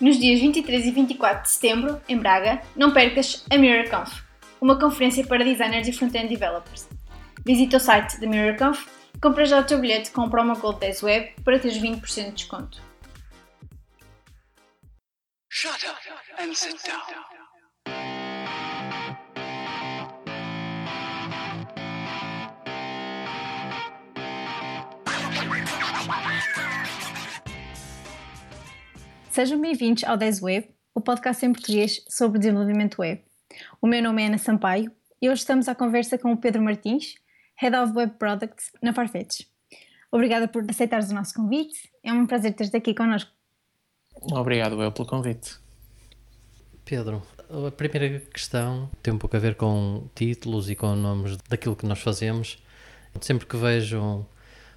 Nos dias 23 e 24 de setembro, em Braga, não percas a MirrorConf, uma conferência para designers e front-end developers. Visita o site da MirrorConf e compra já o teu bilhete com o promo code 10web para teres 20% de desconto. Shut up and sit down. Sejam bem-vindos ao 10 Web, o podcast em português sobre desenvolvimento web. O meu nome é Ana Sampaio e hoje estamos à conversa com o Pedro Martins, Head of Web Products na Farfetch. Obrigada por aceitares o nosso convite, é um prazer ter-te aqui connosco. Obrigado eu pelo convite. Pedro, a primeira questão tem um pouco a ver com títulos e com nomes daquilo que nós fazemos. Sempre que vejo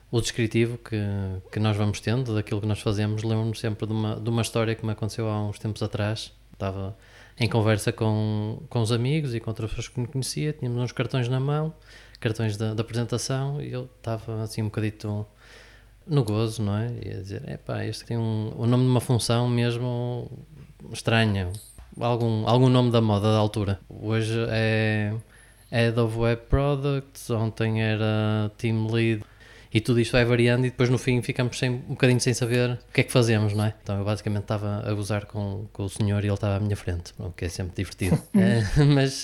o descritivo que, que nós vamos tendo daquilo que nós fazemos, lembro-me sempre de uma, de uma história que me aconteceu há uns tempos atrás. Estava em conversa com, com os amigos e com outras pessoas que me conhecia, tínhamos uns cartões na mão, cartões da, da apresentação, e eu estava assim um bocadito no gozo, não é? E a dizer, epá, este tem um, o nome de uma função mesmo estranha, algum, algum nome da moda da altura. Hoje é Head of Web Products, ontem era Team Lead e tudo isto vai variando e depois no fim ficamos sem, um bocadinho sem saber o que é que fazemos, não é? Então eu basicamente estava a gozar com, com o senhor e ele estava à minha frente, o que é sempre divertido. é, mas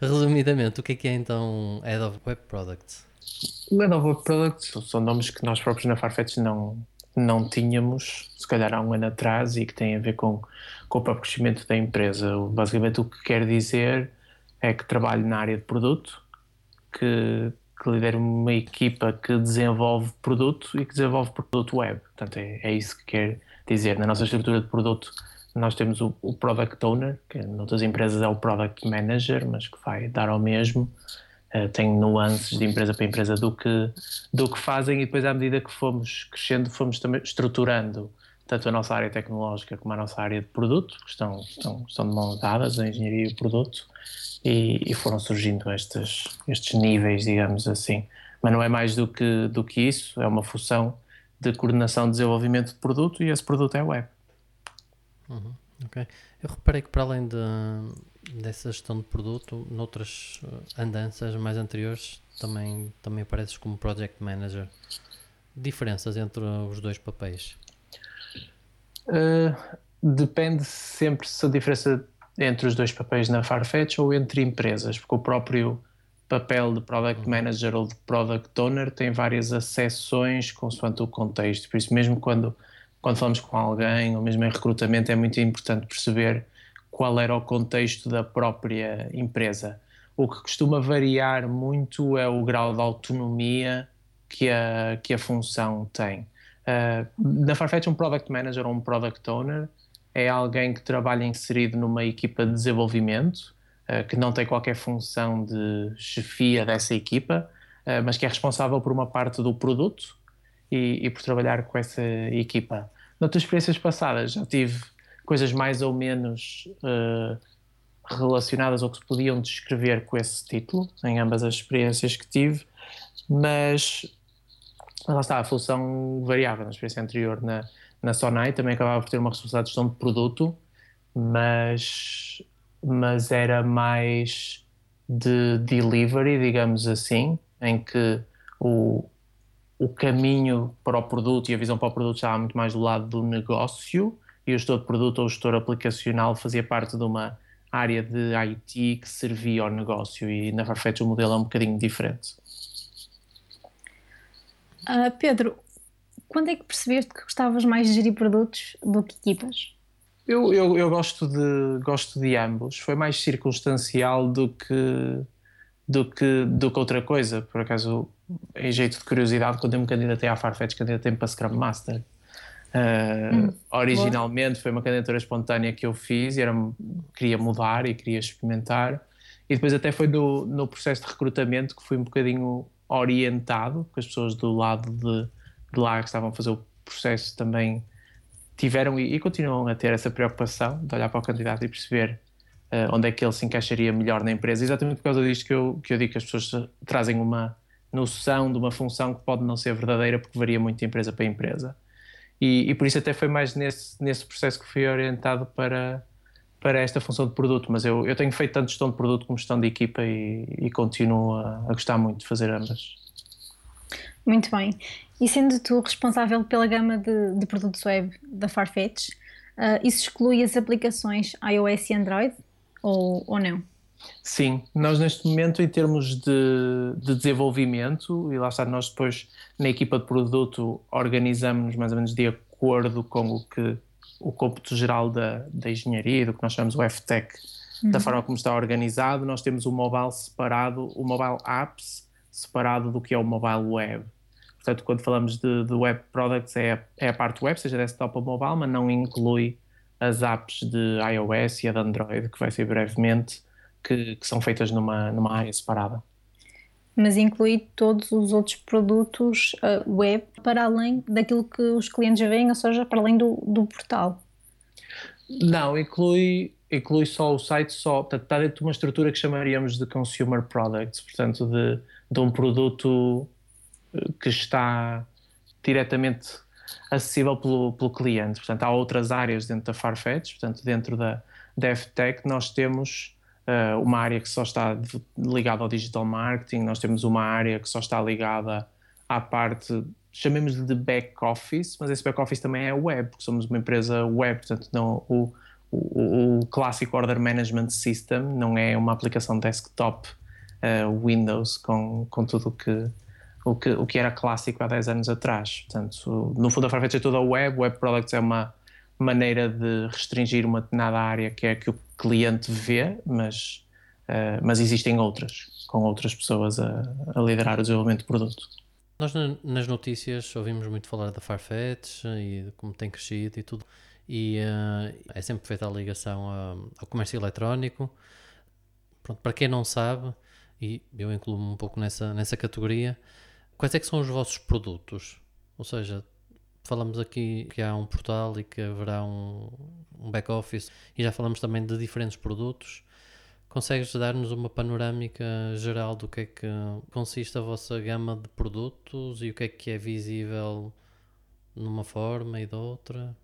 resumidamente, o que é que é então Head of Web Products? Head of Web Products são nomes que nós próprios na Farfetch não, não tínhamos, se calhar há um ano atrás, e que têm a ver com, com o próprio crescimento da empresa. Basicamente o que quer dizer é que trabalho na área de produto, que que lidera uma equipa que desenvolve produto e que desenvolve produto web. Portanto, é, é isso que quer dizer. Na nossa estrutura de produto, nós temos o, o Product Owner, que noutras empresas é o Product Manager, mas que vai dar ao mesmo. Uh, tem nuances de empresa para empresa do que, do que fazem e depois à medida que fomos crescendo fomos também estruturando tanto a nossa área tecnológica como a nossa área de produto, que estão, estão, estão de mão dadas, a engenharia e o produto, e, e, foram surgindo estes, estes níveis, digamos assim. Mas não é mais do que, do que isso, é uma função de coordenação de desenvolvimento de produto e esse produto é web. Uhum, ok. Eu reparei que para além de, dessa gestão de produto, noutras eh, andanças mais anteriores também, também apareces como Project Manager. Diferenças entre os dois papéis? Uh, depende sempre se a diferença entre os dois papéis na Farfetch ou entre empresas, porque o próprio papel de Product Manager ou de Product Owner tem várias acessões consoante o contexto. Por isso, mesmo quando, quando falamos com alguém, ou mesmo em recrutamento, é muito importante perceber qual era o contexto da própria empresa. O que costuma variar muito é o grau de autonomia que a, que a função tem. Uh, na Farfetch, um Product Manager ou um Product Owner é alguém que trabalha inserido numa equipa de desenvolvimento, uh, que não tem qualquer função de chefia dessa equipa, uh, mas que é responsável por uma parte do produto e, e por trabalhar com essa equipa. Noutras experiências passadas já tive coisas mais ou menos relacionadas ou que se podiam descrever com esse título, em ambas as experiências que tive, mas lá está, a função variava na experiência anterior na, na Sonai também acabava por ter uma responsabilidade de gestão de produto, mas, mas era mais de delivery, digamos assim, em que o, o caminho para o produto e a visão para o produto estava muito mais do lado do negócio e o gestor de produto ou o gestor aplicacional fazia parte de uma área de IT que servia ao negócio e na Farfetch o modelo é um bocadinho diferente. Uh, Pedro, quando é que percebeste que gostavas mais de gerir produtos do que equipas? Eu, eu, eu gosto, de, gosto de ambos. Foi mais circunstancial do que, do que, do que outra coisa. Por acaso, em jeito de curiosidade, quando eu me candidatei à Farfetch, candidatei-me para Scrum Master. Uh, hum, originalmente boa. foi uma candidatura espontânea que eu fiz e era, queria mudar e queria experimentar. E depois até foi no, no processo de recrutamento que fui um bocadinho orientado, com as pessoas do lado de de lá que estavam a fazer o processo também tiveram e, e, continuam a ter essa preocupação de olhar para o candidato e perceber uh, onde é que ele se encaixaria melhor na empresa. Exatamente por causa disto que eu, que eu digo que as pessoas trazem uma noção de uma função que pode não ser verdadeira porque varia muito de empresa para empresa. E, e, por isso até foi mais nesse, nesse processo que fui orientado para, para esta função de produto, mas eu, eu tenho feito tanto gestão de produto como gestão de equipa e, e continuo a, a gostar muito de fazer ambas. Muito bem. E sendo tu responsável pela gama de, de produtos web da Farfetch, uh, isso exclui as aplicações iOS e Android ou, ou não? Sim, nós neste momento, em termos de, de, desenvolvimento, e lá está, nós depois na equipa de produto organizamos mais ou menos de acordo com o que o cômputo geral da, da engenharia, do que nós chamamos o FTech, uhum. da forma como está organizado, nós temos o mobile separado, o mobile apps separado do que é o mobile web. Portanto, quando falamos de, de web products, é a, é a parte web, seja desktop ou mobile, mas não inclui as apps de iOS e a de Android, que vai ser brevemente que, que são feitas numa, numa área separada. Mas inclui todos os outros produtos uh, web para além daquilo que os clientes veem, ou seja, para além do, do portal? Não, inclui, inclui só o site, só, portanto, está dentro de uma estrutura que chamaríamos de consumer products, portanto, de, de um produto eh, que está diretamente acessível pelo, pelo cliente. Portanto, há outras áreas dentro da Farfetch, portanto, dentro da, FTech nós temos uh, uma área que só está ligada ao digital marketing, nós temos uma área que só está ligada à parte, chamemos de back office, mas esse back office também é web, porque somos uma empresa web, portanto não, o, o, o clássico Order Management System não é uma aplicação desktop uh, Windows com, com tudo que, o que, o que era clássico há 10 anos atrás. Portanto, no fundo a Farfetch é toda web, web products é uma maneira de restringir uma determinada área que é que o cliente vê, mas, uh, mas existem outras, com outras pessoas a, a liderar o desenvolvimento de produto. Nós nas notícias ouvimos muito falar da Farfetch e de como tem crescido e tudo, e uh, é sempre feita a ligação ao comércio eletrónico. Pronto, para quem não sabe, e eu incluo-me um pouco nessa, nessa categoria, quais é que são os vossos produtos? Ou seja, falamos aqui que há um portal e que haverá um, um back-office e já falamos também de diferentes produtos. Consegues dar-nos uma panorâmica geral do que é que consiste a vossa gama de produtos e o que é que é visível numa forma e de outra?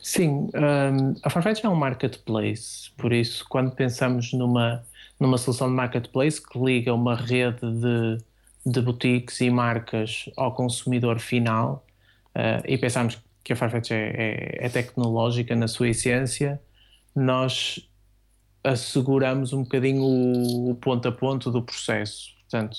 Sim, um, a Farfetch é um marketplace, por isso, quando pensamos numa, numa solução de marketplace que liga uma rede de de boutiques e marcas ao consumidor final uh, e pensamos que a Farfetch é, é, é, tecnológica na sua essência, nós asseguramos um bocadinho o, ponto a ponto do processo. Portanto,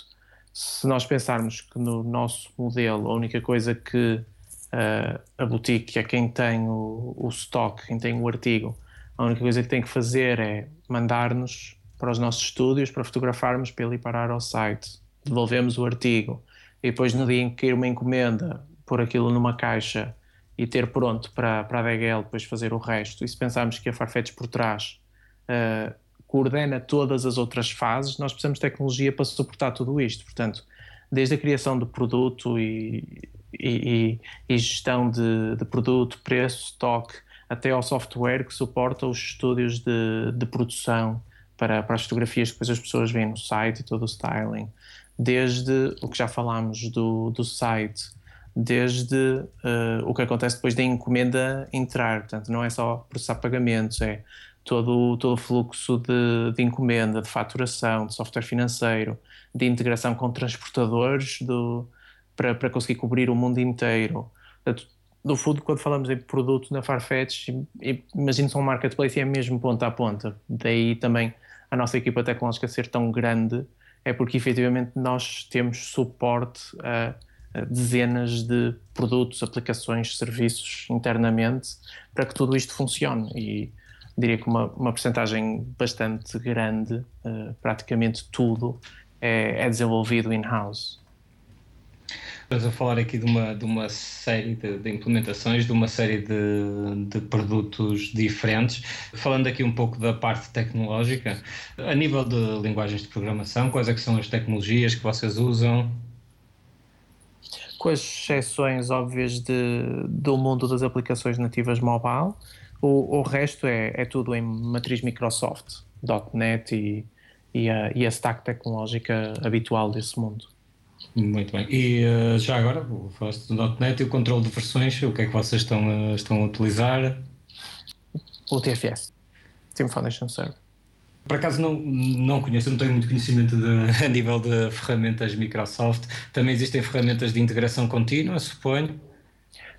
se nós pensarmos que no nosso modelo a única coisa que uh, a boutique é quem tem o, o stock, quem tem o artigo, a única coisa que tem que fazer é mandar-nos para os nossos estúdios para fotografarmos para ele ir parar ao site devolvemos o artigo e depois no dia em que cair uma encomenda, pôr aquilo numa caixa e ter pronto para, para a DHL depois fazer o resto. E se pensarmos que a Farfetch por trás uh, coordena todas as outras fases, nós precisamos de tecnologia para suportar tudo isto. Portanto, desde a criação do produto e, e, e gestão de, de, produto, preço, stock, até ao software que suporta os estúdios de, de produção para, para as fotografias que depois as pessoas veem no site e todo o styling desde o que já falámos do, do site, desde uh, o que acontece depois da encomenda entrar. Portanto, não é só processar pagamentos, é todo, todo o fluxo de, de encomenda, de faturação, de software financeiro, de integração com transportadores do, para, para conseguir cobrir o mundo inteiro. No fundo, quando falamos em produto na Farfetch, imagino só um marketplace e é mesmo ponta a ponta. Daí também a nossa equipa tecnológica ser tão grande é porque efetivamente nós temos suporte a, a dezenas de produtos, aplicações, serviços internamente para que tudo isto funcione e diria que uma, uma percentagem bastante grande, uh, praticamente tudo, é, é desenvolvido in-house. Estás a falar aqui de uma, de uma série de, de implementações, de uma série de, de, produtos diferentes. Falando aqui um pouco da parte tecnológica, a nível de linguagens de programação, quais é que são as tecnologias que vocês usam? Com as exceções óbvias de, do mundo das aplicações nativas mobile, o, o resto é, é tudo em matriz Microsoft, .NET e, e, a, e a stack tecnológica habitual desse mundo. Muito bem. E uh, já agora, falaste do .NET e o controle de versões, o que é que vocês estão, uh, estão a utilizar? O TFS, Team Foundation Server. Por acaso não, não conheço, não tenho muito conhecimento de, a nível de ferramentas Microsoft. Também existem ferramentas de integração contínua, suponho?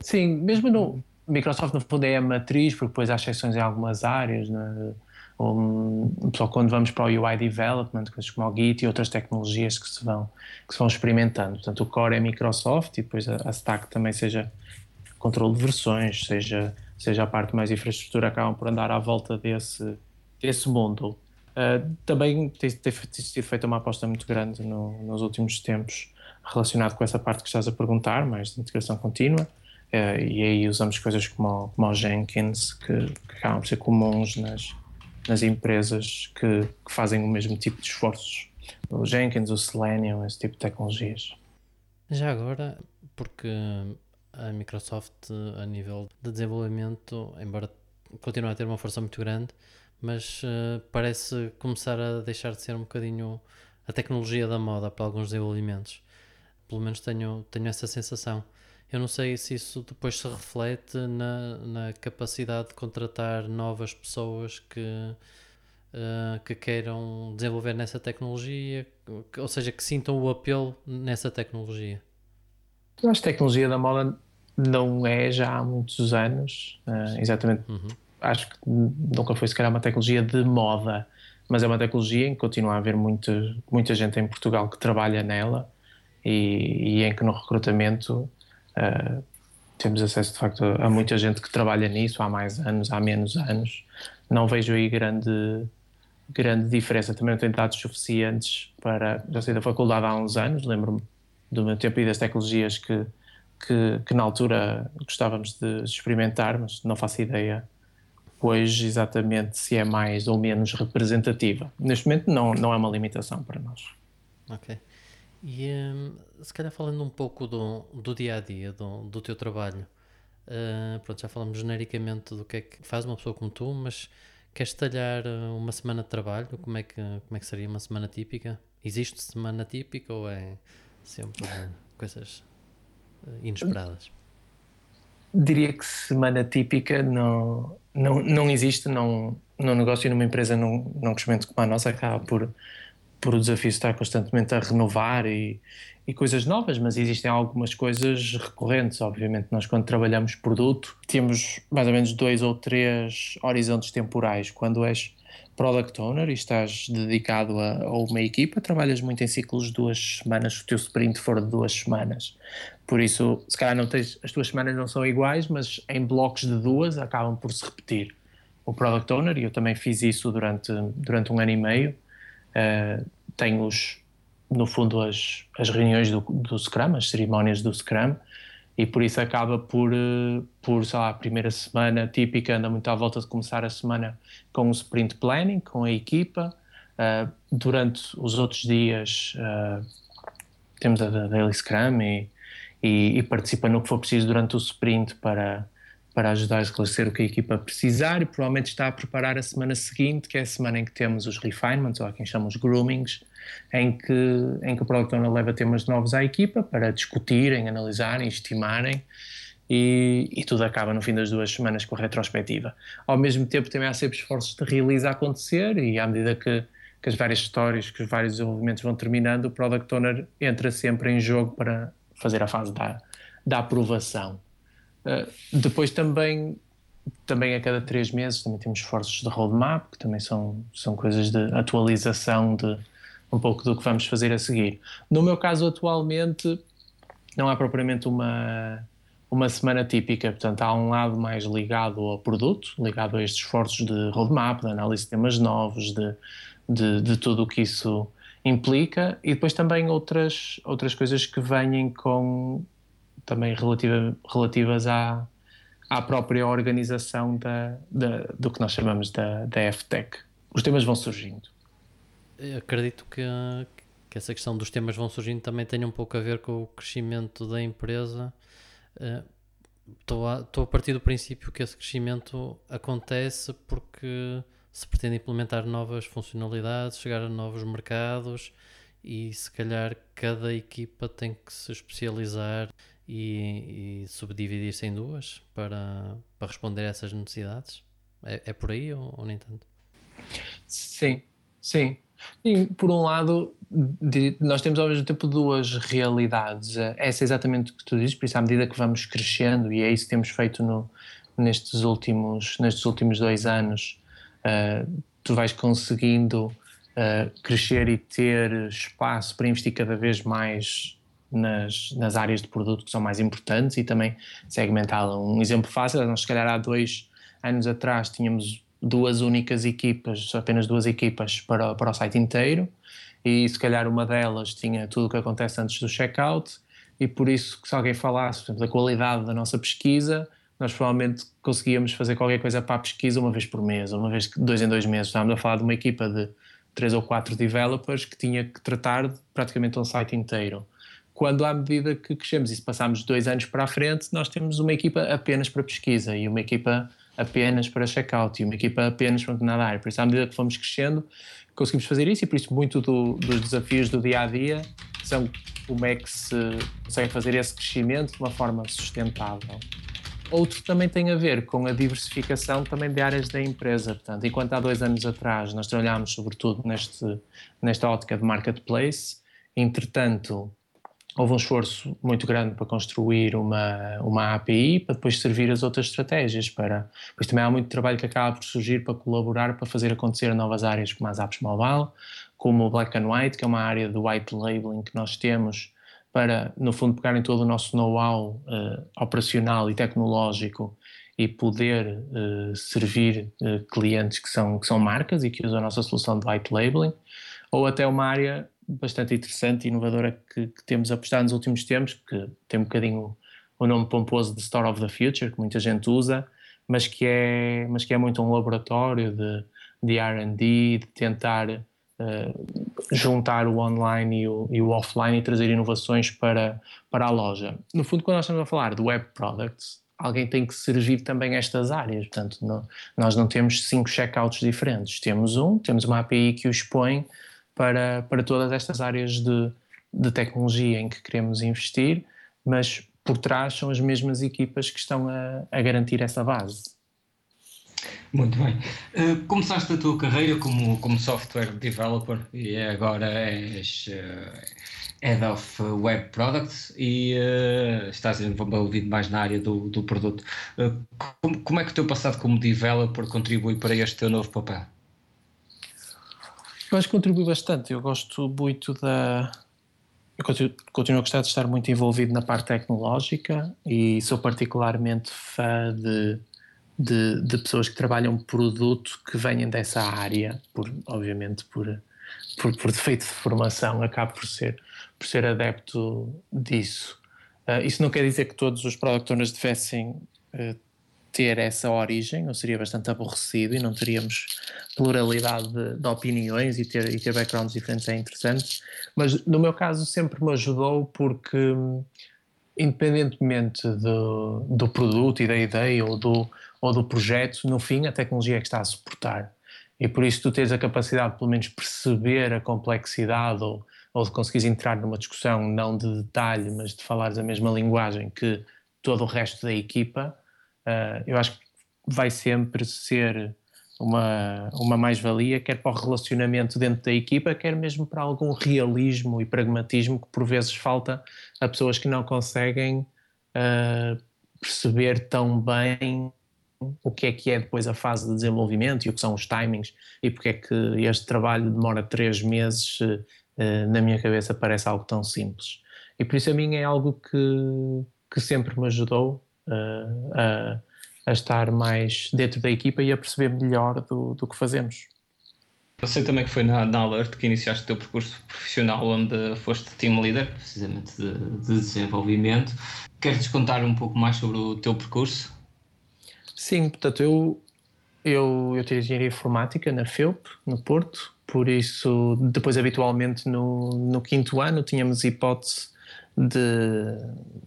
Sim, mesmo no Microsoft no fundo é a matriz, porque depois há exceções em algumas áreas, né? só quando vamos para o UI Development, coisas como o Git e outras tecnologias que se vão, que se vão experimentando. Portanto, o core é Microsoft e depois a, a stack também seja controle de versões, seja, seja a parte mais infraestrutura, acabam por andar à volta desse, desse mundo. Uh, também tem, tem, tem sido feita uma aposta muito grande no, nos últimos tempos relacionado com essa parte que estás a perguntar, mais de integração contínua. Uh, e aí usamos coisas como, como o Jenkins, que, que acabam por ser comuns nas, nas empresas que, que, fazem o mesmo tipo de esforços. O Jenkins, o Selenium, esse tipo de tecnologias. Já agora, porque a Microsoft, a nível de desenvolvimento, embora continue a ter uma força muito grande, mas uh, parece começar a deixar de ser um bocadinho a tecnologia da moda para alguns desenvolvimentos. Pelo menos tenho, tenho essa sensação. Eu não sei se isso depois se reflete na, na capacidade de contratar novas pessoas que, uh, que queiram desenvolver nessa tecnologia, ou seja, que sintam o apelo nessa tecnologia. Eu acho que a tecnologia da moda não é já há muitos anos, uh, exatamente uhum acho que nunca foi se calhar uma tecnologia de moda, mas é uma tecnologia em que continua a haver muita, muita gente em Portugal que trabalha nela e, e em que no recrutamento uh, temos acesso de facto a muita gente que trabalha nisso há mais anos, há menos anos. Não vejo aí grande, grande diferença. Também não tenho dados suficientes para. Já saí da faculdade há uns anos, lembro-me do meu tempo e das tecnologias que, que, que, na altura gostávamos de experimentar, mas não faço ideia hoje exatamente se é mais ou menos representativa. Neste momento não, não é uma limitação para nós. Ok. E um, se calhar falando um pouco do, do dia a dia, do, do teu trabalho, uh, pronto, já falamos genericamente do que é que faz uma pessoa como tu, mas queres detalhar uh, uma semana de trabalho? Como é, que, como é que seria uma semana típica? Existe semana típica ou é sempre coisas uh, inesperadas? Diria que semana típica não, não, não existe não, no negócio e numa empresa não, não crescimento como a nossa acaba por, por o desafio estar constantemente a renovar e, e coisas novas, mas existem algumas coisas recorrentes. Obviamente, nós quando trabalhamos produto temos mais ou menos dois ou três horizontes temporais. Quando és product owner e estás dedicado a, a, uma equipa, trabalhas muito em ciclos de duas semanas, se o teu sprint for de duas semanas. Por isso, se calhar não tens, as tuas semanas não são iguais, mas em blocos de duas acabam por se repetir. O product owner, e eu também fiz isso durante, durante um ano e meio, uh, tenho os, no fundo as, as reuniões do, do Scrum, as cerimónias do Scrum, e por isso acaba por, eh, por sei lá, a primeira semana típica anda muito à volta de começar a semana com um sprint planning, com a equipa. Uh, durante os outros dias uh, temos a Daily Scrum e, e, e, participa no que for preciso durante o sprint para, para ajudar a esclarecer o que a equipa precisar e provavelmente está a preparar a semana seguinte, que é a semana em que temos os refinements, ou a quem chamamos groomings, em que, em que o Product Owner leva temas novos à equipa para discutirem, analisarem, estimarem e, e, tudo acaba no fim das duas semanas com a retrospectiva. Ao mesmo tempo também há sempre esforços de realiza acontecer e à medida que, que as várias histórias, que os vários desenvolvimentos vão terminando, o Product Owner entra sempre em jogo para fazer a fase da, da aprovação. Uh, depois também também a cada três meses também temos esforços de roadmap, que também são, são coisas de atualização de, um pouco do que vamos fazer a seguir. No meu caso, atualmente, não há propriamente uma, uma semana típica, portanto, há um lado mais ligado ao produto, ligado a estes esforços de roadmap, de análise de temas novos, de, de, de tudo o que isso implica, e depois também outras, outras coisas que vêm com também relativa, relativas à, à própria organização da, da, do que nós chamamos da, da FTech. Os temas vão surgindo acredito que, que essa questão dos temas vão surgindo também tem um pouco a ver com o crescimento da empresa. Estou a, estou a partir do princípio que esse crescimento acontece porque se pretende implementar novas funcionalidades, chegar a novos mercados e se calhar cada equipa tem que se especializar e, e subdividir-se em duas para, para responder a essas necessidades? É, é por aí ou, ou nem tanto? Sim, sim. E, por um lado, nós temos ao mesmo tempo duas realidades. Essa é exatamente o que tu dizes, por isso, à medida que vamos crescendo, e é isso que temos feito no, nestes, últimos, nestes últimos dois anos, uh, tu vais conseguindo uh, crescer e ter espaço para investir cada vez mais nas, nas áreas de produto que são mais importantes e também segmentá-la. Um exemplo fácil, nós se calhar há dois anos atrás tínhamos duas únicas equipas, apenas duas equipas para, para o site inteiro e se calhar uma delas tinha tudo o que acontece antes do checkout e por isso se alguém falasse exemplo, da qualidade da nossa pesquisa nós provavelmente conseguíamos fazer qualquer coisa para a pesquisa uma vez por mês, uma vez, dois em dois meses. Estávamos a falar de uma equipa de três ou quatro developers que tinha que tratar praticamente um site inteiro. Quando, à medida que crescemos e se passarmos dois anos para a frente, nós temos uma equipa apenas para pesquisa e uma equipa apenas para checkout e uma equipa apenas para nada área. Por isso, à medida que fomos crescendo, conseguimos fazer isso e por isso muito do, dos desafios do dia a dia são como é que se consegue fazer esse crescimento de uma forma sustentável. Outro também tem a ver com a diversificação também de áreas da empresa. Portanto, enquanto há dois anos atrás nós trabalhámos sobretudo neste, nesta ótica de marketplace, entretanto, houve um esforço muito grande para construir uma, uma API para depois servir as outras estratégias. Para, pois também há muito trabalho que acaba por surgir para colaborar, para fazer acontecer novas áreas como as apps mobile, como o Black and White, que é uma área de white labeling que nós temos para, no fundo, pegarem todo o nosso know-how uh, operacional e tecnológico e poder uh, servir uh, clientes que são, que são marcas e que usam a nossa solução de white labeling, ou até uma área bastante interessante e inovadora que, que temos apostado nos últimos tempos, que tem um bocadinho o nome pomposo de Store of the Future, que muita gente usa, mas que é, mas que é muito um laboratório de, de R&D, de tentar eh, juntar o online e o, e o, offline e trazer inovações para, para a loja. No fundo, quando nós estamos a falar de web products, alguém tem que servir também estas áreas. Portanto, nós não temos cinco checkouts diferentes. Temos um, temos uma API que o expõe para, para todas estas áreas de, de tecnologia em que queremos investir, mas por trás são as mesmas equipas que estão a, a garantir essa base. Muito bem. Uh, começaste a tua carreira como, como software developer e agora és uh, Head of Web Products e uh, estás envolvido mais na área do, do produto. Como, como, é que o teu passado como developer contribui para este teu novo papel? Eu acho que contribui bastante. Eu gosto muito da. Eu continuo, continuo a gostar de estar muito envolvido na parte tecnológica e sou particularmente fã de de, de pessoas que trabalham produto que venham dessa área, por, obviamente por, por, por defeito de formação, acabo por ser, por ser adepto disso. Uh, isso não quer dizer que todos os product owners devessem uh, ter essa origem, ou seria bastante aborrecido e não teríamos pluralidade de, de, opiniões e ter, e ter backgrounds diferentes é interessante, mas no meu caso sempre me ajudou porque independentemente do, do produto e da ideia ou do, ou do projeto, no fim a tecnologia é que está a suportar. E por isso tu tens a capacidade de pelo menos perceber a complexidade ou, ou de conseguires entrar numa discussão não de detalhe, mas de falares a mesma linguagem que todo o resto da equipa, uh, eu acho que vai sempre ser uma, uma mais-valia, quer para o relacionamento dentro da equipa, quer mesmo para algum realismo e pragmatismo que por vezes falta a pessoas que não conseguem uh, perceber tão bem o que é que é depois a fase de desenvolvimento e o que são os timings e porque é que este trabalho demora três meses, uh, na minha cabeça parece algo tão simples. E por isso a mim é algo que, que sempre me ajudou a a estar mais dentro da equipa e a perceber melhor do, do que fazemos. Eu sei também que foi na, na Alert que iniciaste o teu percurso profissional, onde foste team leader, precisamente de, de desenvolvimento. Queres contar um pouco mais sobre o teu percurso? Sim, portanto, eu, eu, eu tirei engenharia informática na FEUP, no Porto, por isso, depois, habitualmente, no, no quinto ano, tínhamos hipótese de,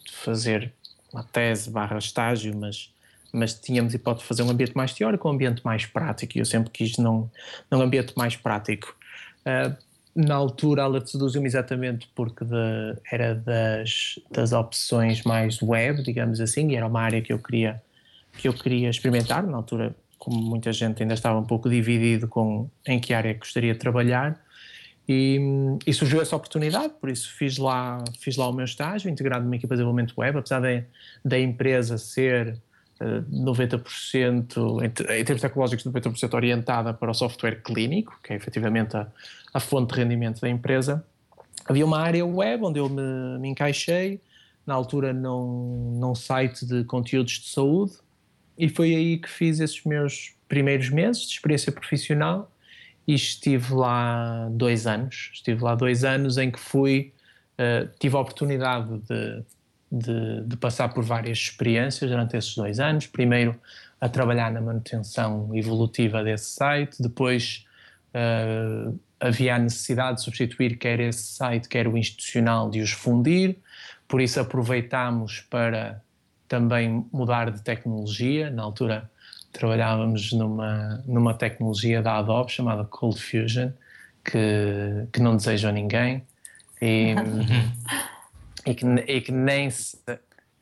de fazer uma tese barra estágio, mas mas tínhamos hipótese de fazer um ambiente mais teórico ou um ambiente mais prático, e eu sempre quis num, num ambiente mais prático. Uh, na altura ela seduziu-me exatamente porque de, era das, das opções mais web, digamos assim, e era uma área que eu queria que eu queria experimentar. Na altura, como muita gente ainda estava um pouco dividido com em que área gostaria de trabalhar, e, e, surgiu essa oportunidade, por isso fiz lá, fiz lá o meu estágio, integrado numa equipa de desenvolvimento web, apesar de, da empresa ser uh, 90%, em, em termos tecnológicos, 90% orientada para o software clínico, que é efetivamente a, a fonte de rendimento da empresa. Havia uma área web onde eu me, me encaixei, na altura num, num site de conteúdos de saúde, e foi aí que fiz esses meus primeiros meses de experiência profissional e estive lá dois anos. Estive lá dois anos em que fui, uh, tive a oportunidade de, de, de, passar por várias experiências durante esses dois anos. Primeiro a trabalhar na manutenção evolutiva desse site, depois uh, havia a necessidade de substituir quer esse site, quer o institucional, de os fundir. Por isso aproveitámos para também mudar de tecnologia. Na altura trabalhávamos numa, numa tecnologia da Adobe chamada Cold Fusion, que, que não desejo a ninguém e, e, que, e que nem se.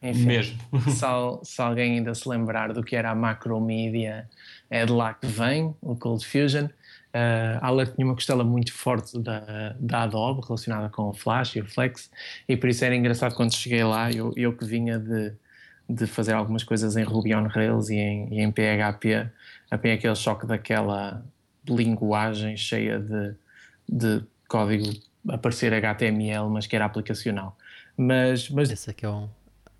Enfim, Mesmo. Se, se, alguém ainda se lembrar do que era a Macromedia, é de lá que vem o Cold Fusion. Uh, a Alert tinha uma costela muito forte da, da Adobe relacionada com o Flash e o Flex, e por isso era engraçado quando cheguei lá, eu, eu que vinha de, de fazer algumas coisas em Ruby on Rails e em, e em PHP, apanhei aquele choque daquela linguagem cheia de, de código a parecer HTML, mas que era aplicacional. Mas, mas Esse aqui é, um,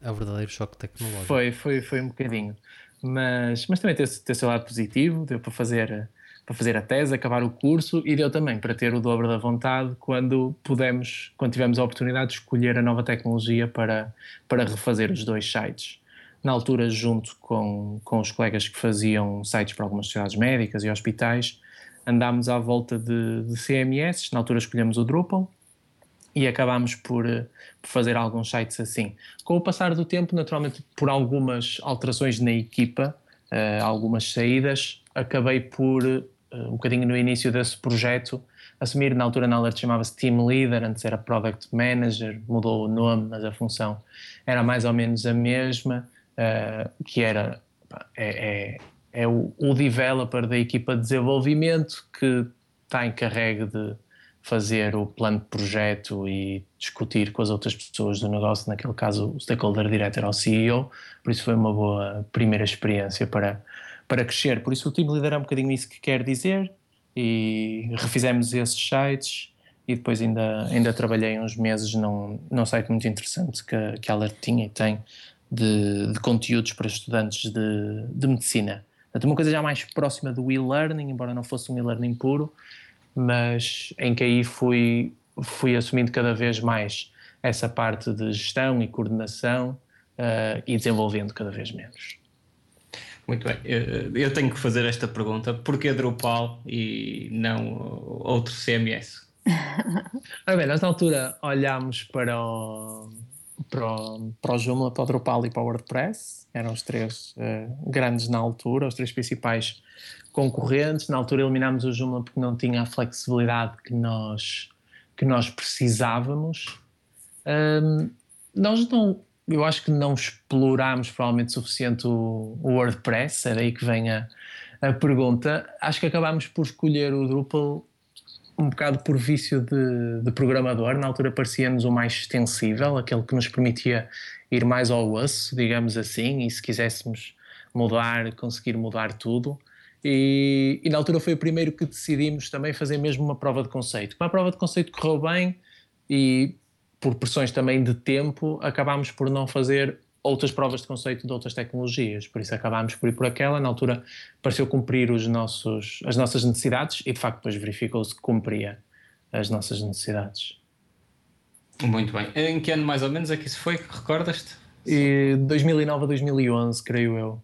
é o verdadeiro choque tecnológico. Foi, foi, foi um bocadinho. Mas, mas também tem o seu lado positivo, deu para fazer, para fazer a tese, acabar o curso e deu também para ter o dobro da vontade quando pudemos, quando tivemos a oportunidade de escolher a nova tecnologia para, para refazer os dois sites na altura, junto com, com os colegas que faziam sites para algumas sociedades médicas e hospitais, andámos à volta de, de CMS. Na altura, escolhemos o Drupal e acabámos por, por, fazer alguns sites assim. Com o passar do tempo, naturalmente, por algumas alterações na equipa, uh, algumas saídas, acabei por, uh, um bocadinho no início desse projeto, assumir, na altura na Alert chamava-se Team Leader, antes era Product Manager, mudou o nome, mas a função era mais ou menos a mesma uh, que era é, é, é o, o, developer da equipa de desenvolvimento que está encarregue de fazer o plano de projeto e discutir com as outras pessoas do negócio, naquele caso o stakeholder director ao CEO, por isso foi uma boa primeira experiência para, para crescer. Por isso o time é um bocadinho isso que quer dizer e refizemos esses sites e depois ainda, ainda trabalhei uns meses num, num site muito interessante que, que a Alert tinha e tem, de, de conteúdos para estudantes de, de medicina. Portanto, uma coisa já mais próxima do e-learning, embora não fosse um e-learning puro, mas em que aí fui, fui assumindo cada vez mais essa parte de gestão e coordenação uh, e desenvolvendo cada vez menos. Muito bem, eu tenho que fazer esta pergunta: porquê Drupal e não outro CMS? Ora bem, nós na altura olhámos para o, para o, para o Joomla, para o Drupal e para o WordPress. Eram os três uh, grandes na altura, os três principais concorrentes. Na altura eliminámos o Joomla porque não tinha a flexibilidade que nós, que nós precisávamos. Um, nós não, eu acho que não explorámos provavelmente suficiente o, o WordPress, é daí que vem a, a pergunta. Acho que acabámos por escolher o Drupal um bocado por vício de, de programador, na altura parecia-nos o mais extensível, aquele que nos permitia ir mais ao osso, digamos assim, e se quiséssemos mudar, conseguir mudar tudo. E, e, na altura foi o primeiro que decidimos também fazer mesmo uma prova de conceito. Como a prova de conceito correu bem e por pressões também de tempo, acabámos por não fazer outras provas de conceito de outras tecnologias, por isso acabámos por ir por aquela. Na altura pareceu cumprir os nossos, as nossas necessidades e de facto depois verificou-se que cumpria as nossas necessidades. Muito bem. Em que ano mais ou menos é que isso foi? Recordas-te? 2009 a 2011, creio eu.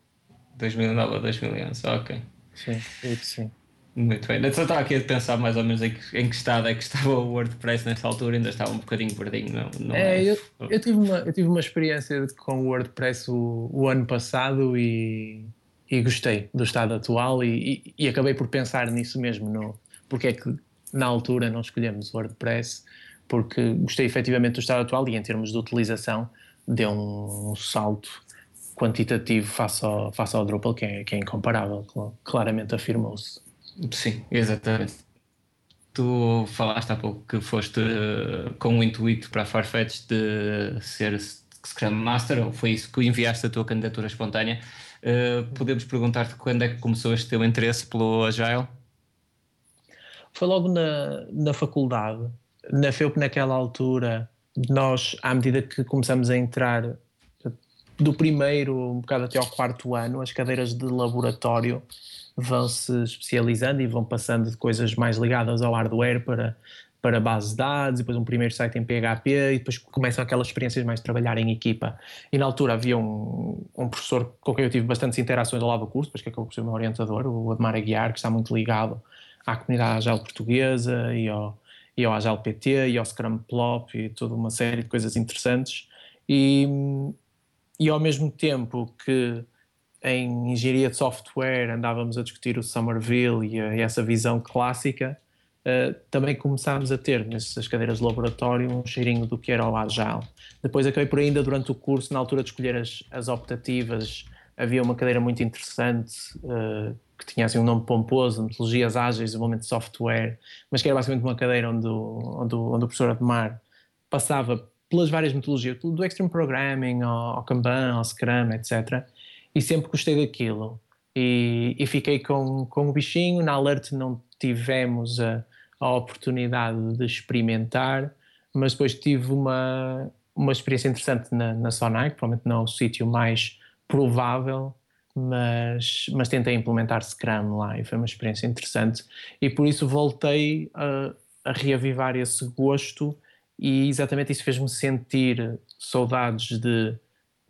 2009 a 2011, ok. Sim, sim. Muito bem. Eu só estava aqui a pensar mais ou menos em que, em que estado é que estava o WordPress nessa altura, ainda estava um bocadinho verdinho. Não, não é, é... Eu, eu, tive uma, eu tive uma experiência com o WordPress o, o ano passado e, e gostei do estado atual e, e, e, acabei por pensar nisso mesmo, no, porque é que na altura não escolhemos o WordPress porque gostei efetivamente do estado atual e em termos de utilização deu um, salto quantitativo face ao, face ao Drupal que é, que é incomparável, claramente afirmou-se. Sim, exatamente. Tu falaste há pouco que foste uh, com o intuito para a Farfetch de ser Scrum Master, ou foi isso que enviaste a tua candidatura espontânea. Uh, podemos perguntar-te quando é que começou este teu interesse pelo Agile? Foi logo na, na faculdade. Na FEUP, naquela altura, nós, à medida que começamos a entrar do primeiro um bocado até ao quarto ano, as cadeiras de laboratório vão se especializando e vão passando de coisas mais ligadas ao hardware para, para base de dados, depois um primeiro site em PHP e depois começam aquelas experiências mais de trabalhar em equipa. E na altura havia um, um professor com quem eu tive bastantes interações ao lado do curso, depois que acabou por ser o meu orientador, o Admar Aguiar, que está muito ligado à comunidade Agile portuguesa e ao, e ao Agile PT e ao Scrum Plop e toda uma série de coisas interessantes. E, e ao mesmo tempo que em engenharia de software andávamos a discutir o Somerville e, a, e essa visão clássica, uh, também começámos a ter nessas cadeiras de laboratório um cheirinho do que era o Agile. Depois acabei por ainda durante o curso, na altura de escolher as, as optativas, havia uma cadeira muito interessante uh, que tinha assim um nome pomposo, Metodologias Ágeis, Desenvolvimento de Software, mas que era basicamente uma cadeira onde onde onde o professor Admar passava pelas várias metodologias, do Extreme Programming, ao, ao Kanban, ao Scrum, etc e sempre gostei daquilo. E, e fiquei com, com o bichinho. Na Alert não tivemos a, a oportunidade de experimentar, mas depois tive uma, uma experiência interessante na, na Sonai, provavelmente não é o sítio mais provável, mas, mas tentei implementar Scrum lá e foi uma experiência interessante. E por isso voltei a, a reavivar esse gosto, e exatamente isso fez-me sentir saudades de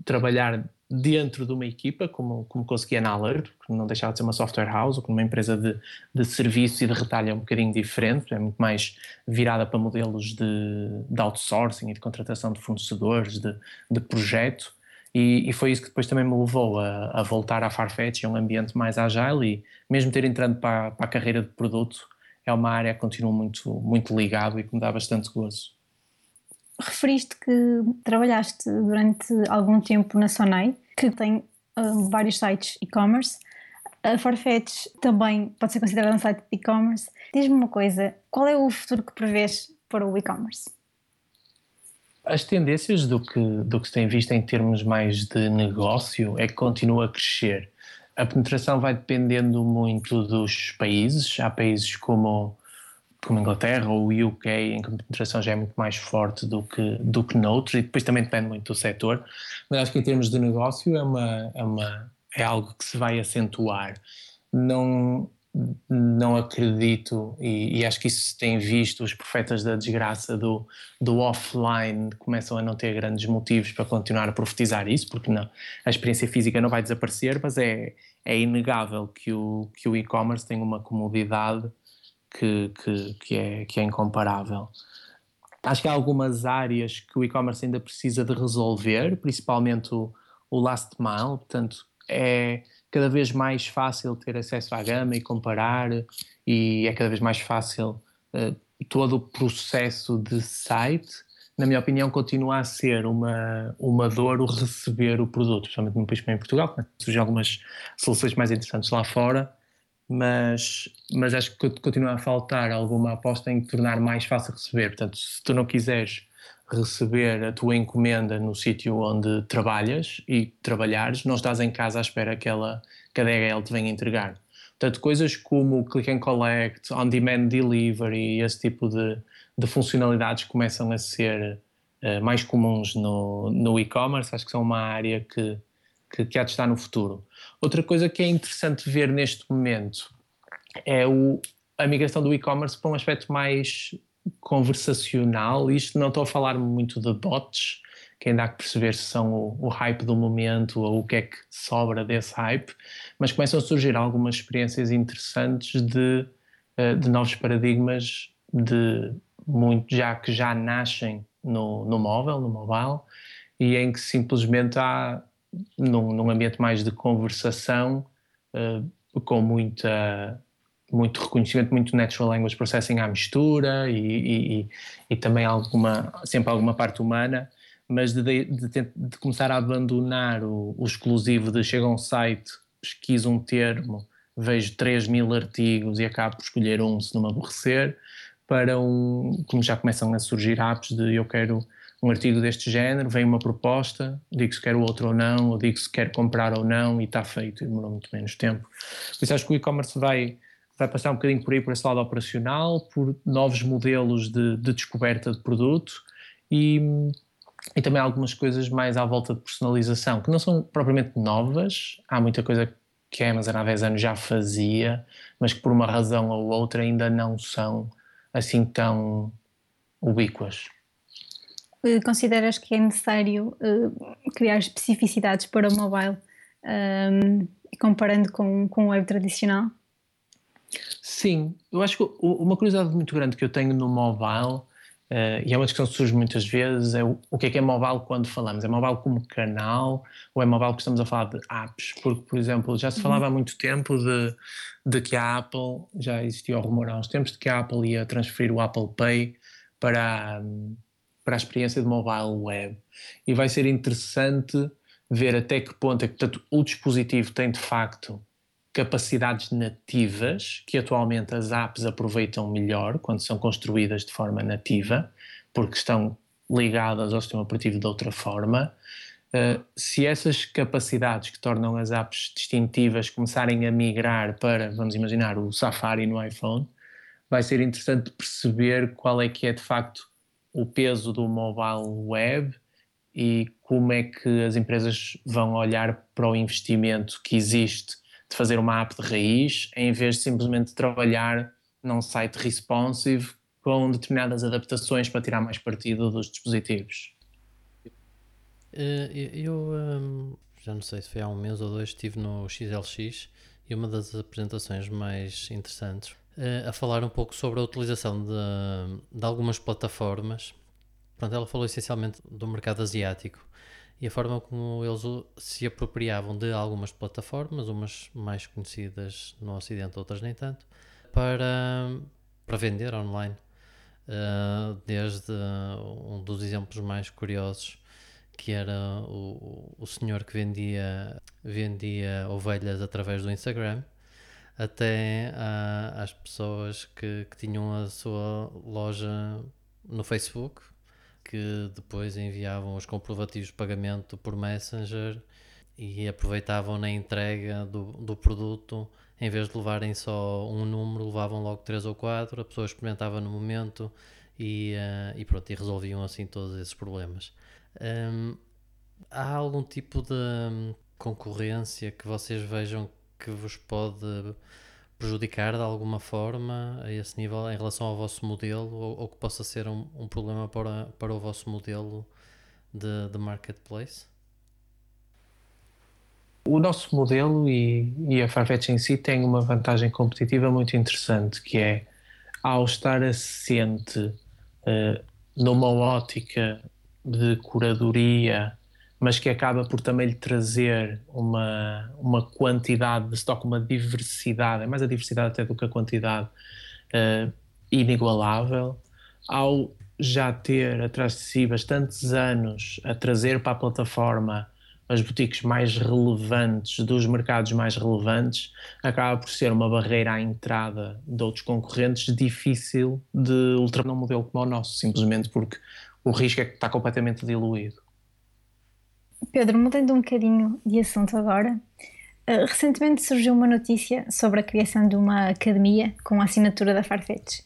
trabalhar dentro de uma equipa, como, como conseguia na Alert, que não deixava de ser uma software house, ou como uma empresa de, de serviço e de retalho é um bocadinho diferente, é muito mais virada para modelos de, de outsourcing e de contratação de fornecedores, de, de projeto, e, e, foi isso que depois também me levou a, a voltar à Farfetch, a um ambiente mais agile, e mesmo ter entrando para, para a carreira de produto, é uma área que continuo muito, muito ligado e que me dá bastante gozo referiste que trabalhaste durante algum tempo na Sonai, que tem uh, vários sites e-commerce. A Farfetch também pode ser considerada um site de e-commerce. Diz-me uma coisa, qual é o futuro que prevês para o e-commerce? As tendências do que, do que se tem visto em termos mais de negócio é que continua a crescer. A penetração vai dependendo muito dos países. Há países como como a Inglaterra ou o UK, em que a penetração já é muito mais forte do que, do que noutros, e depois também depende muito do setor, mas acho que em termos de negócio é, uma, é, uma, é algo que se vai acentuar. Não, não acredito, e, e, acho que isso se tem visto, os profetas da desgraça do, do offline começam a não ter grandes motivos para continuar a profetizar isso, porque não, a experiência física não vai desaparecer, mas é, é inegável que o, que o e-commerce tem uma comodidade que, que, que, é, que é incomparável. Acho que há algumas áreas que o e-commerce ainda precisa de resolver, principalmente o, o last mile, portanto, é cada vez mais fácil ter acesso à gama e comparar, e é cada vez mais fácil uh, todo o processo de site. Na minha opinião, continua a ser uma, uma dor o receber o produto, principalmente num país como em Portugal, surgem algumas soluções mais interessantes lá fora, mas, mas acho que continua a faltar alguma aposta em tornar mais fácil receber. Portanto, se tu não quiseres receber a tua encomenda no sítio onde trabalhas e trabalhares, não estás em casa à espera que, ela, que a DHL te venha entregar. Portanto, coisas como click and collect, on-demand delivery, esse tipo de, de funcionalidades começam a ser uh, mais comuns no, no e-commerce. Acho que são uma área que, que, que há de estar no futuro. Outra coisa que é interessante ver neste momento é o, a migração do e-commerce para um aspecto mais conversacional. Isto não estou a falar muito de bots, que ainda há que perceber se são o, o, hype do momento ou o que é que sobra desse hype, mas começam a surgir algumas experiências interessantes de, eh, de novos paradigmas de muito já que já nascem no, no móvel, no mobile, e em que simplesmente há num, num ambiente mais de conversação, uh, com muita muito reconhecimento, muito natural language processing à mistura e, e, e também alguma, sempre alguma parte humana, mas de, de, de começar a abandonar o, o, exclusivo de chega a um site, pesquiso um termo, vejo 3 mil artigos e acabo por escolher um se não me aborrecer, para um, como já começam a surgir apps de eu quero um artigo deste género, vem uma proposta, digo se quero outro ou não, ou digo se quero comprar ou não e está feito, e demorou muito menos tempo. Por isso acho que o e-commerce vai, vai passar um bocadinho por aí, por esse lado operacional, por novos modelos de, de descoberta de produto e, e também algumas coisas mais à volta de personalização, que não são propriamente novas, há muita coisa que a Amazon há 10 anos já fazia, mas que por uma razão ou outra ainda não são assim tão ubíquas. Eh, consideras que é necessário uh, criar especificidades para o mobile, um, ehm, comparando com, com o web tradicional? Sim, eu acho que uma curiosidade muito grande que eu tenho no mobile, uh, e é uma discussão que surge muitas vezes, é o, o que é que é mobile quando falamos? É mobile como canal ou é mobile que estamos a falar de apps? Porque, por exemplo, já se uhum. falava há muito tempo de, de que a Apple, já existia o rumor há uns tempos, de que a Apple ia transferir o Apple Pay para. Um, para a experiência de mobile web. E vai ser interessante ver até que ponto é que portanto, o dispositivo tem de facto capacidades nativas que atualmente as apps aproveitam melhor quando são construídas de forma nativa, porque estão ligadas ao sistema operativo de outra forma. Uh, se essas capacidades que tornam as apps distintivas começarem a migrar para, vamos imaginar, o Safari no iPhone, vai ser interessante perceber qual é que é de facto o peso do mobile web e como é que as empresas vão olhar para o investimento que existe de fazer uma app de raiz, em vez de simplesmente trabalhar num site responsive com determinadas adaptações para tirar mais partido dos dispositivos. Eh, eu hum, já não sei se foi há um mês ou dois, estive no XLX e uma das apresentações mais interessantes a falar um pouco sobre a utilização de, de algumas plataformas. Pronto, ela falou essencialmente do mercado asiático e a forma como eles se apropriavam de algumas plataformas, umas mais conhecidas no Ocidente, outras nem tanto, para, para vender online. Uh, desde um dos exemplos mais curiosos, que era o, o senhor que vendia, vendia ovelhas através do Instagram, até uh, às pessoas que, que tinham a sua loja no Facebook, que depois enviavam os comprovativos de pagamento por Messenger e aproveitavam na entrega do, do produto, em vez de levarem só um número, levavam logo três ou quatro, a pessoa experimentava no momento e, uh, e pronto, e resolviam assim todos esses problemas. Um, há algum tipo de concorrência que vocês vejam que vos pode prejudicar de alguma forma a esse nível em relação ao vosso modelo ou, ou que possa ser um, um, problema para, para o vosso modelo de, de marketplace? O nosso modelo e, e a Farfetch em si tem uma vantagem competitiva muito interessante, que é ao estar assente uh, numa ótica de curadoria mas que acaba por também lhe trazer uma, uma quantidade de estoque, uma diversidade, é mais a diversidade até do que a quantidade, uh, inigualável. Ao já ter atrás de si bastantes anos a trazer para a plataforma as boutiques mais relevantes dos mercados mais relevantes, acaba por ser uma barreira à entrada de outros concorrentes difícil de ultrapassar um modelo como o nosso, simplesmente porque o risco é que está completamente diluído. Pedro, mudando um bocadinho de assunto agora, uh, recentemente surgiu uma notícia sobre a criação de uma academia com a assinatura da Farfetch.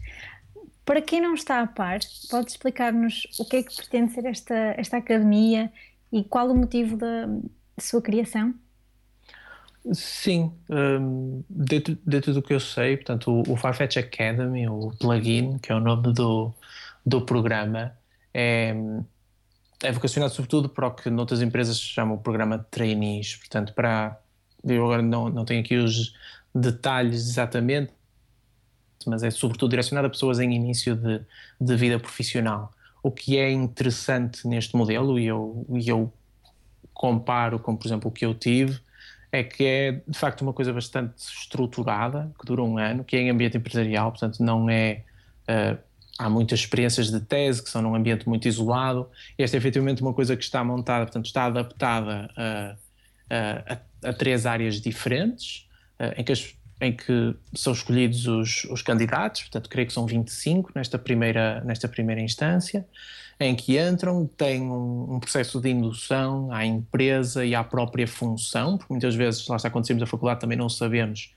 Para quem não está a par, pode explicar-nos o que é que pretende ser esta, esta academia e qual o motivo da, sua criação? Sim, um, dentro, dentro do que eu sei, portanto, o, o Farfetch Academy, o plugin, que é o nome do, do programa, é, é vocacionado sobretudo para o que noutras empresas se chama o programa de trainees, portanto, para. Eu agora não, não tenho aqui os detalhes exatamente, mas é sobretudo direcionado a pessoas em início de, de vida profissional. O que é interessante neste modelo, e eu, e eu comparo com, por exemplo, o que eu tive, é que é de facto uma coisa bastante estruturada, que dura um ano, que é em ambiente empresarial, portanto não é. Uh, há muitas experiências de tese que são num ambiente muito isolado. Esta é efetivamente uma coisa que está montada, portanto está adaptada a, a, a, três áreas diferentes, uh, em que as em que são escolhidos os, os, candidatos, portanto, creio que são 25 nesta primeira, nesta primeira instância, em que entram, têm um, um, processo de indução à empresa e à própria função, porque muitas vezes, lá está, quando saímos da faculdade, também não sabemos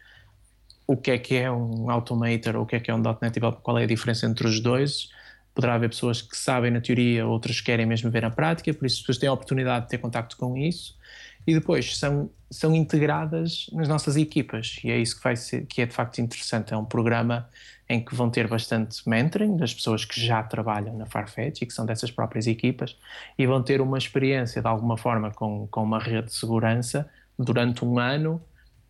o que é que é um Automator ou o que é que é um .NET e qual é a diferença entre os dois. Poderá haver pessoas que sabem na teoria, outras querem mesmo ver na prática, por isso as pessoas têm a oportunidade de ter contacto com isso e depois são, são integradas nas nossas equipas e é isso que vai ser, que é de facto interessante. É um programa em que vão ter bastante mentoring das pessoas que já trabalham na Farfetch e que são dessas próprias equipas e vão ter uma experiência de alguma forma com, com uma rede de segurança durante um ano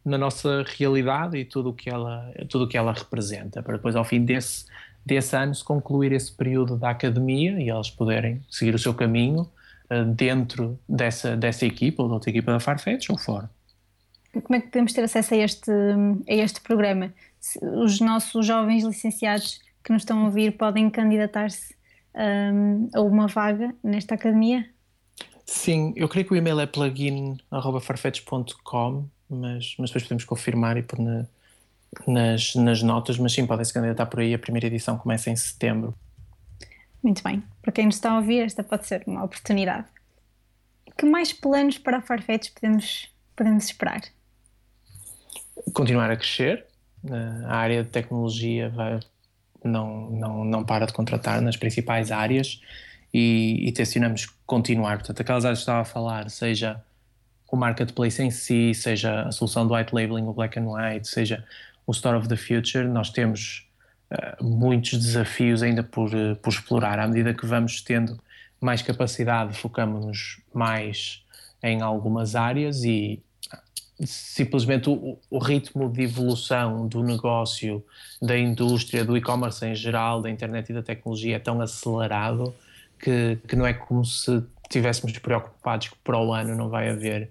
na nossa realidade e tudo o que ela, tudo o que ela representa, para depois ao fim desse, desse ano se concluir esse período da academia e elas poderem seguir o seu caminho uh, dentro dessa, dessa equipa ou de outra equipa da Farfetch ou fora. Como é que podemos ter acesso a este, a este programa? os nossos jovens licenciados que nos estão a ouvir podem candidatar-se um, a uma vaga nesta academia? Sim, eu creio que o e-mail é plugin.farfetch.com, mas, mas depois podemos confirmar e pôr na, nas, nas notas, mas sim, podem-se candidatar por aí. A primeira edição começa em setembro. Muito bem. Para quem nos está a ouvir, esta pode ser uma oportunidade. Que mais planos para a Farfetch podemos, podemos esperar? Continuar a crescer, a área de tecnologia vai, não, não, não para de contratar nas principais áreas e, e tencionamos continuar. Portanto, aquelas áreas que estava a falar, seja o marketplace em si, seja a solução do white labeling, o black and white, seja o Store of the Future, nós temos uh, muitos desafios ainda por, uh, por explorar. À medida que vamos tendo mais capacidade, focamos-nos mais em algumas áreas e, simplesmente o, o, ritmo de evolução do negócio, da indústria, do e-commerce em geral, da internet e da tecnologia é tão acelerado que, que não é como se estivéssemos preocupados que para o ano não vai haver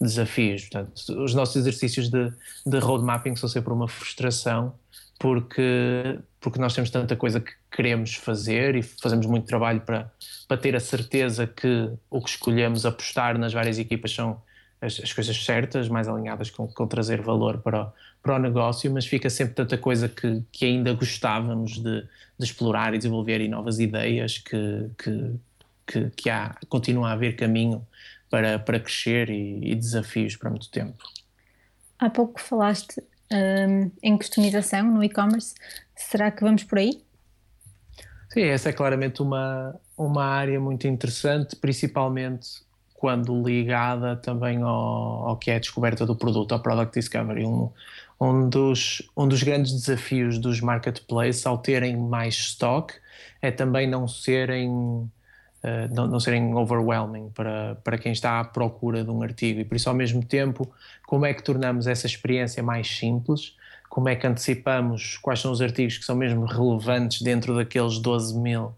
desafios. Portanto, os nossos exercícios de, de road mapping são sempre uma frustração porque, porque nós temos tanta coisa que queremos fazer e fazemos muito trabalho para, para ter a certeza que o que escolhemos apostar nas várias equipas são as, as coisas certas, mais alinhadas com, com trazer valor para o, para o negócio, mas fica sempre tanta coisa que, que ainda gostávamos de, de explorar e desenvolver e novas ideias que, que, que, que há, continua a haver caminho para, para crescer e, e desafios para muito tempo. Há pouco falaste um, em customização no e-commerce, será que vamos por aí? Sim, essa é claramente uma, uma área muito interessante, principalmente quando ligada também ao, ao, que é a descoberta do produto, ao Product Discovery. Um, um, dos, um dos grandes desafios dos marketplaces ao terem mais stock é também não serem, uh, não, não, serem overwhelming para, para quem está à procura de um artigo. E por isso ao mesmo tempo como é que tornamos essa experiência mais simples, como é que antecipamos quais são os artigos que são mesmo relevantes dentro daqueles 12 mil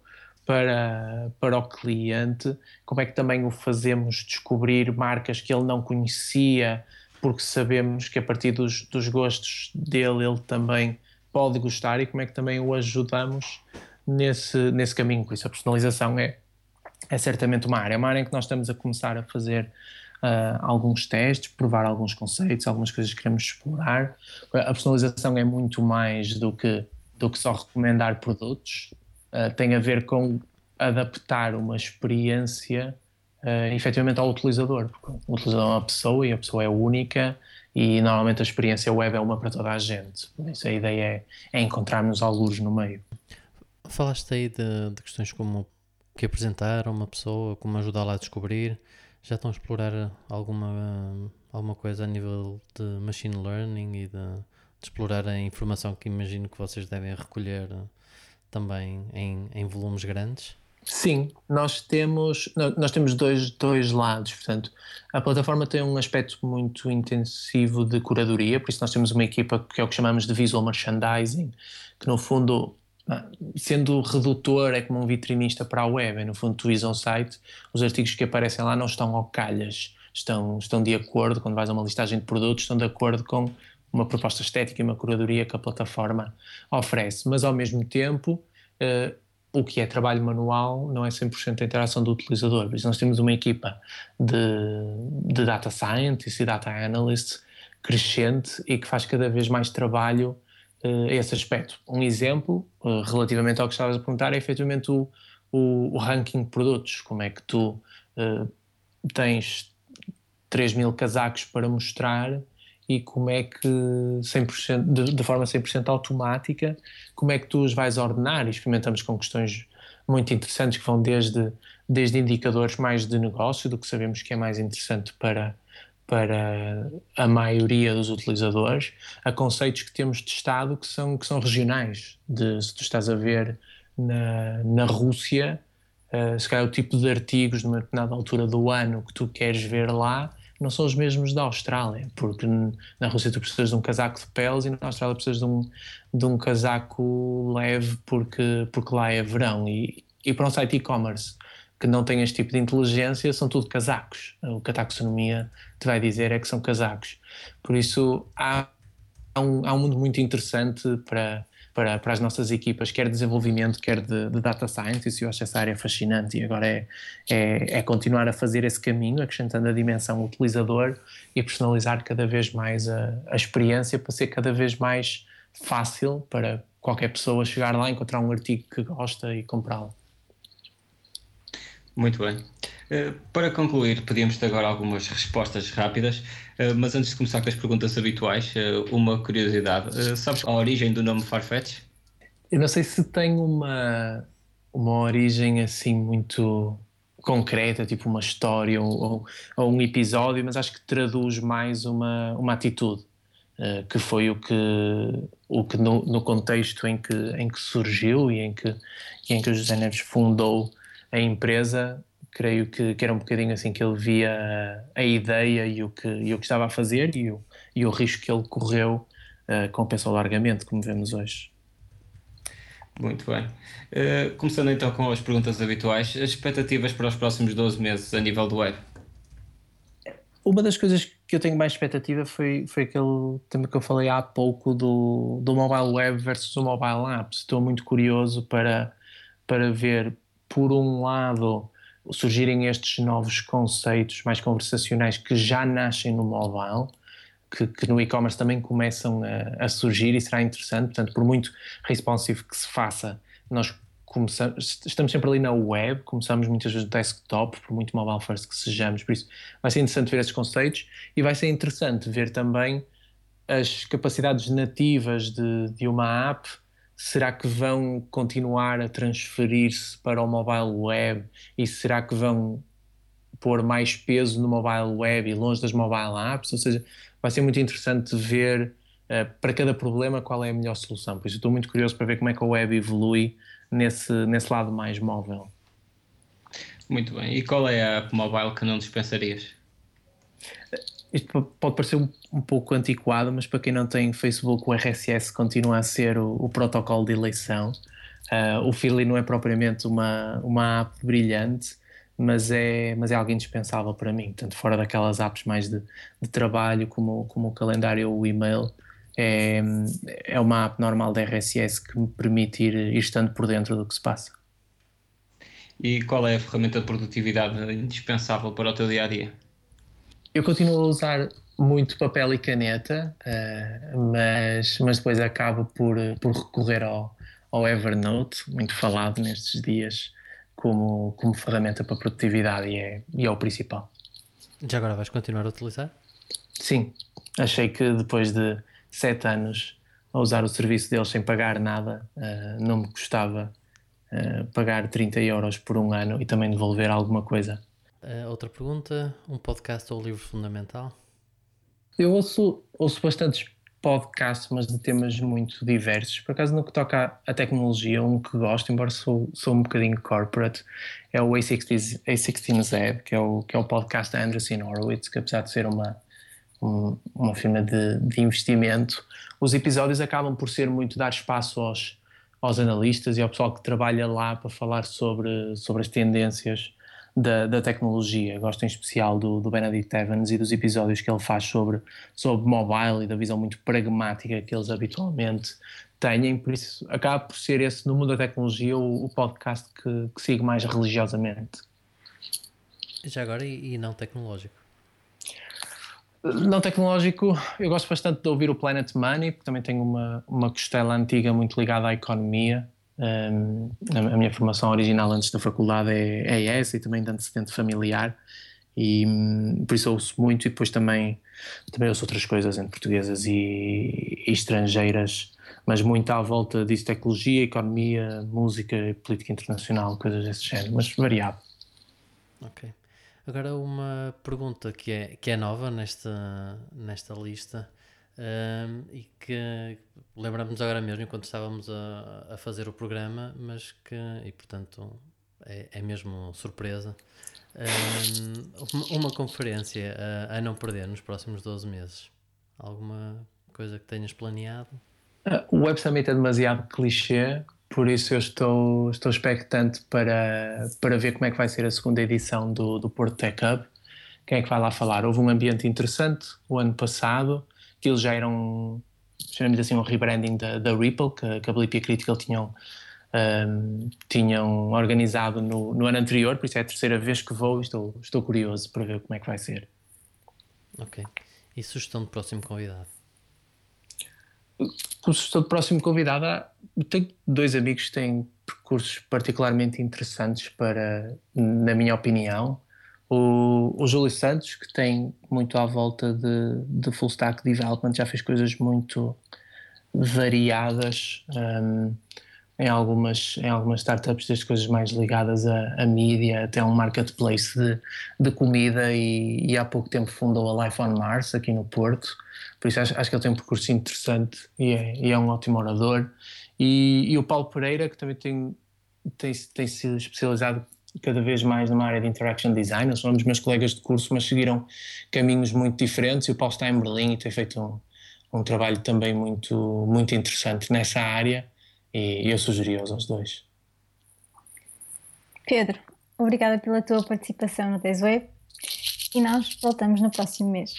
para, para o cliente, como é que também o fazemos descobrir marcas que ele não conhecia, porque sabemos que a partir dos, dos gostos dele ele também pode gostar? E como é que também o ajudamos nesse, nesse caminho. Por isso a personalização é, é certamente uma área, é uma área em que nós estamos a começar a fazer uh, alguns testes, provar alguns conceitos, algumas coisas que queremos explorar. A personalização é muito mais do que, do que só recomendar produtos, uh, tem a ver com adaptar uma experiência uh, efetivamente ao utilizador. Porque o utilizador é uma pessoa e a pessoa é única e normalmente a experiência web é uma para toda a gente. Por isso a ideia é, é encontrarmos alguns no meio. Falaste aí de, de questões como que apresentar a uma pessoa, como ajudá-la a descobrir. Já estão a explorar alguma, alguma coisa a nível de machine learning e de, de explorar a informação que imagino que vocês devem recolher também em, em volumes grandes? Sim, nós temos, nós temos dois, dois lados. Portanto, a plataforma tem um aspecto muito intensivo de curadoria, por isso nós temos uma equipa que é o que chamamos de visual merchandising, que no fundo, sendo redutor, é como um vitrinista para a web. É, no fundo, tu vis ao site, os artigos que aparecem lá não estão ao calhas. estão, estão de acordo, quando vais a uma listagem de produtos, estão de acordo com uma proposta estética e uma curadoria que a plataforma oferece. Mas, ao mesmo tempo, uh, o que é trabalho manual não é 100% a interação do utilizador. Por isso, nós temos uma equipa de, de data scientists e data analysts crescente e que faz cada vez mais trabalho uh, esse aspecto. Um exemplo, uh, relativamente ao que estavas a perguntar, é efetivamente o, o, o ranking de produtos. Como é que tu uh, tens 3 mil casacos para mostrar e como é que 100%, de, de forma 100% automática, como é que tu os vais ordenar? E experimentamos com questões muito interessantes que vão desde, desde indicadores mais de negócio, do que sabemos que é mais interessante para, para a maioria dos utilizadores, a conceitos que temos testado que são, que são regionais. De, se tu estás a ver na, na Rússia, uh, se calhar o tipo de artigos numa determinada altura do ano que tu queres ver lá não são os mesmos da Austrália, porque na Rússia tu precisas de um casaco de peles e na Austrália precisas de um, de um casaco leve porque, porque lá é verão. E, e para um site e-commerce que não tem este tipo de inteligência, são tudo casacos. O que a taxonomia te vai dizer é que são casacos. Por isso há, há, um, há um mundo muito interessante para, para, para as nossas equipas, quer de desenvolvimento, quer de, de data science, e eu acho essa área fascinante e agora é, é, é, continuar a fazer esse caminho, acrescentando a dimensão utilizador e personalizar cada vez mais a, a experiência para ser cada vez mais fácil para qualquer pessoa chegar lá, encontrar um artigo que gosta e comprá-lo. Muito bem. Uh, para concluir, pedimos te agora algumas respostas rápidas, uh, mas antes de começar com as perguntas habituais, uh, uma curiosidade. sabes a origem do nome Farfetch? Eu não sei se tem uma, uma origem assim muito concreta, tipo uma história ou, ou, ou um episódio, mas acho que traduz mais uma, uma atitude, que foi o que, o que no, no, contexto em que, em que surgiu e em que, em que o José Neves fundou a empresa, creio que, que, era um bocadinho assim que ele via a, a ideia e o, que, e o que estava a fazer e o, e o risco que ele correu uh, compensou largamente, como vemos hoje. Muito bem. Uh, começando então com as perguntas habituais, as expectativas para os próximos 12 meses a nível do web? Uma das coisas que eu tenho mais expectativa foi, foi aquele tema que eu falei há pouco do, do mobile web versus o mobile apps. Estou muito curioso para, para ver por um lado, surgirem estes novos conceitos mais conversacionais que já nascem no mobile, que, que no e-commerce também começam a, a, surgir e será interessante. Portanto, por muito responsive que se faça, nós estamos sempre ali na web, começamos muitas vezes no desktop, por muito mobile first que sejamos. Por isso, vai ser interessante ver esses conceitos e vai ser interessante ver também as capacidades nativas de, de uma app será que vão continuar a transferir-se para o mobile web e será que vão pôr mais peso no mobile web e longe das mobile apps? Ou seja, vai ser muito interessante ver uh, para cada problema qual é a melhor solução. Por isso, estou muito curioso para ver como é que a web evolui nesse, nesse lado mais móvel. Muito bem. E qual é a app mobile que não dispensarias? Isto pode parecer um, um, pouco antiquado, mas para quem não tem Facebook, o RSS continua a ser o, o protocolo de eleição. Uh, o Feedly não é propriamente uma, uma app brilhante, mas é, mas é algo indispensável para mim. Tanto fora daquelas apps mais de, de trabalho, como, como o calendário ou o e-mail, é, é uma app normal da RSS que me permite ir, ir estando por dentro do que se passa. E qual é a ferramenta de produtividade indispensável para o teu dia a dia? Eu continuo a usar muito papel e caneta, uh, mas, mas depois acabo por, por recorrer ao, ao Evernote, muito falado nestes dias, como, como ferramenta para produtividade e é, e é o principal. Já agora vais continuar a utilizar? Sim, achei que depois de sete anos a usar o serviço deles sem pagar nada, uh, não me custava uh, pagar 30 euros por um ano e também devolver alguma coisa Uh, outra pergunta: um podcast ou livro fundamental? Eu ouço, ouço bastantes podcasts, mas de temas muito diversos. Por acaso, no que toca à tecnologia, um que gosto, embora sou, sou um bocadinho corporate, é o A16, A16Z, que é o, que é o podcast da Andreessen Horowitz, que apesar de ser uma, um, uma firma de, de investimento, os episódios acabam por ser muito dar espaço aos, aos analistas e ao pessoal que trabalha lá para falar sobre, sobre as tendências da, da tecnologia. Gosto em especial do, do Benedict Evans e dos episódios que ele faz sobre, sobre mobile e da visão muito pragmática que eles habitualmente têm, por isso acaba por ser esse, no mundo da tecnologia, o, o podcast que, que sigo mais religiosamente. Já agora, e, e não tecnológico? Não tecnológico, eu gosto bastante de ouvir o Planet Money, porque também tenho uma, uma costela antiga muito ligada à economia. Um, a, minha formação original antes da faculdade é, é essa e também de antecedente familiar e um, por isso ouço muito e depois também, também ouço outras coisas entre portuguesas e, e estrangeiras mas muito à volta disso, tecnologia, economia, música, política internacional, coisas desse género, mas variado. Ok. Agora uma pergunta que é, que é nova nesta, nesta lista um, e que lembramos agora mesmo enquanto estávamos a, a fazer o programa, mas que, e portanto é, é mesmo surpresa, um, uma, conferência a, a não perder nos próximos 12 meses. Alguma coisa que tenhas planeado? O Web Summit é demasiado clichê, por isso eu estou, estou expectante para, para ver como é que vai ser a segunda edição do, do Porto Tech Hub. Quem é que vai lá falar? Houve um ambiente interessante o ano passado, aquilo já era um, chamamos assim, um rebranding da, da Ripple, que, que a Blip e a Critical tinham, um, tinham organizado no, no ano anterior, por isso é a terceira vez que vou e estou, estou curioso para ver como é que vai ser. Ok. E sugestão de próximo convidado? com o próximo convidado, tenho dois amigos que têm percursos particularmente interessantes para, na minha opinião. O, o Júlio Santos, que tem muito à volta de, de full stack development, já fez coisas muito variadas um, em, algumas, em algumas startups, desde coisas mais ligadas a mídia até um marketplace de, de comida e, e há pouco tempo fundou a Life on Mars aqui no Porto. Por isso acho, acho que ele tem um percurso interessante e é, e é um ótimo orador. E, e, o Paulo Pereira, que também tem, tem, tem se especializado cada vez mais numa área de interaction design. Eles um dos meus colegas de curso, mas seguiram caminhos muito diferentes. E o Paulo está em Berlim e tem feito um, um trabalho também muito, muito interessante nessa área. E, eu sugeri-os aos dois. Pedro, obrigada pela tua participação no Desweb e nós voltamos no próximo mês.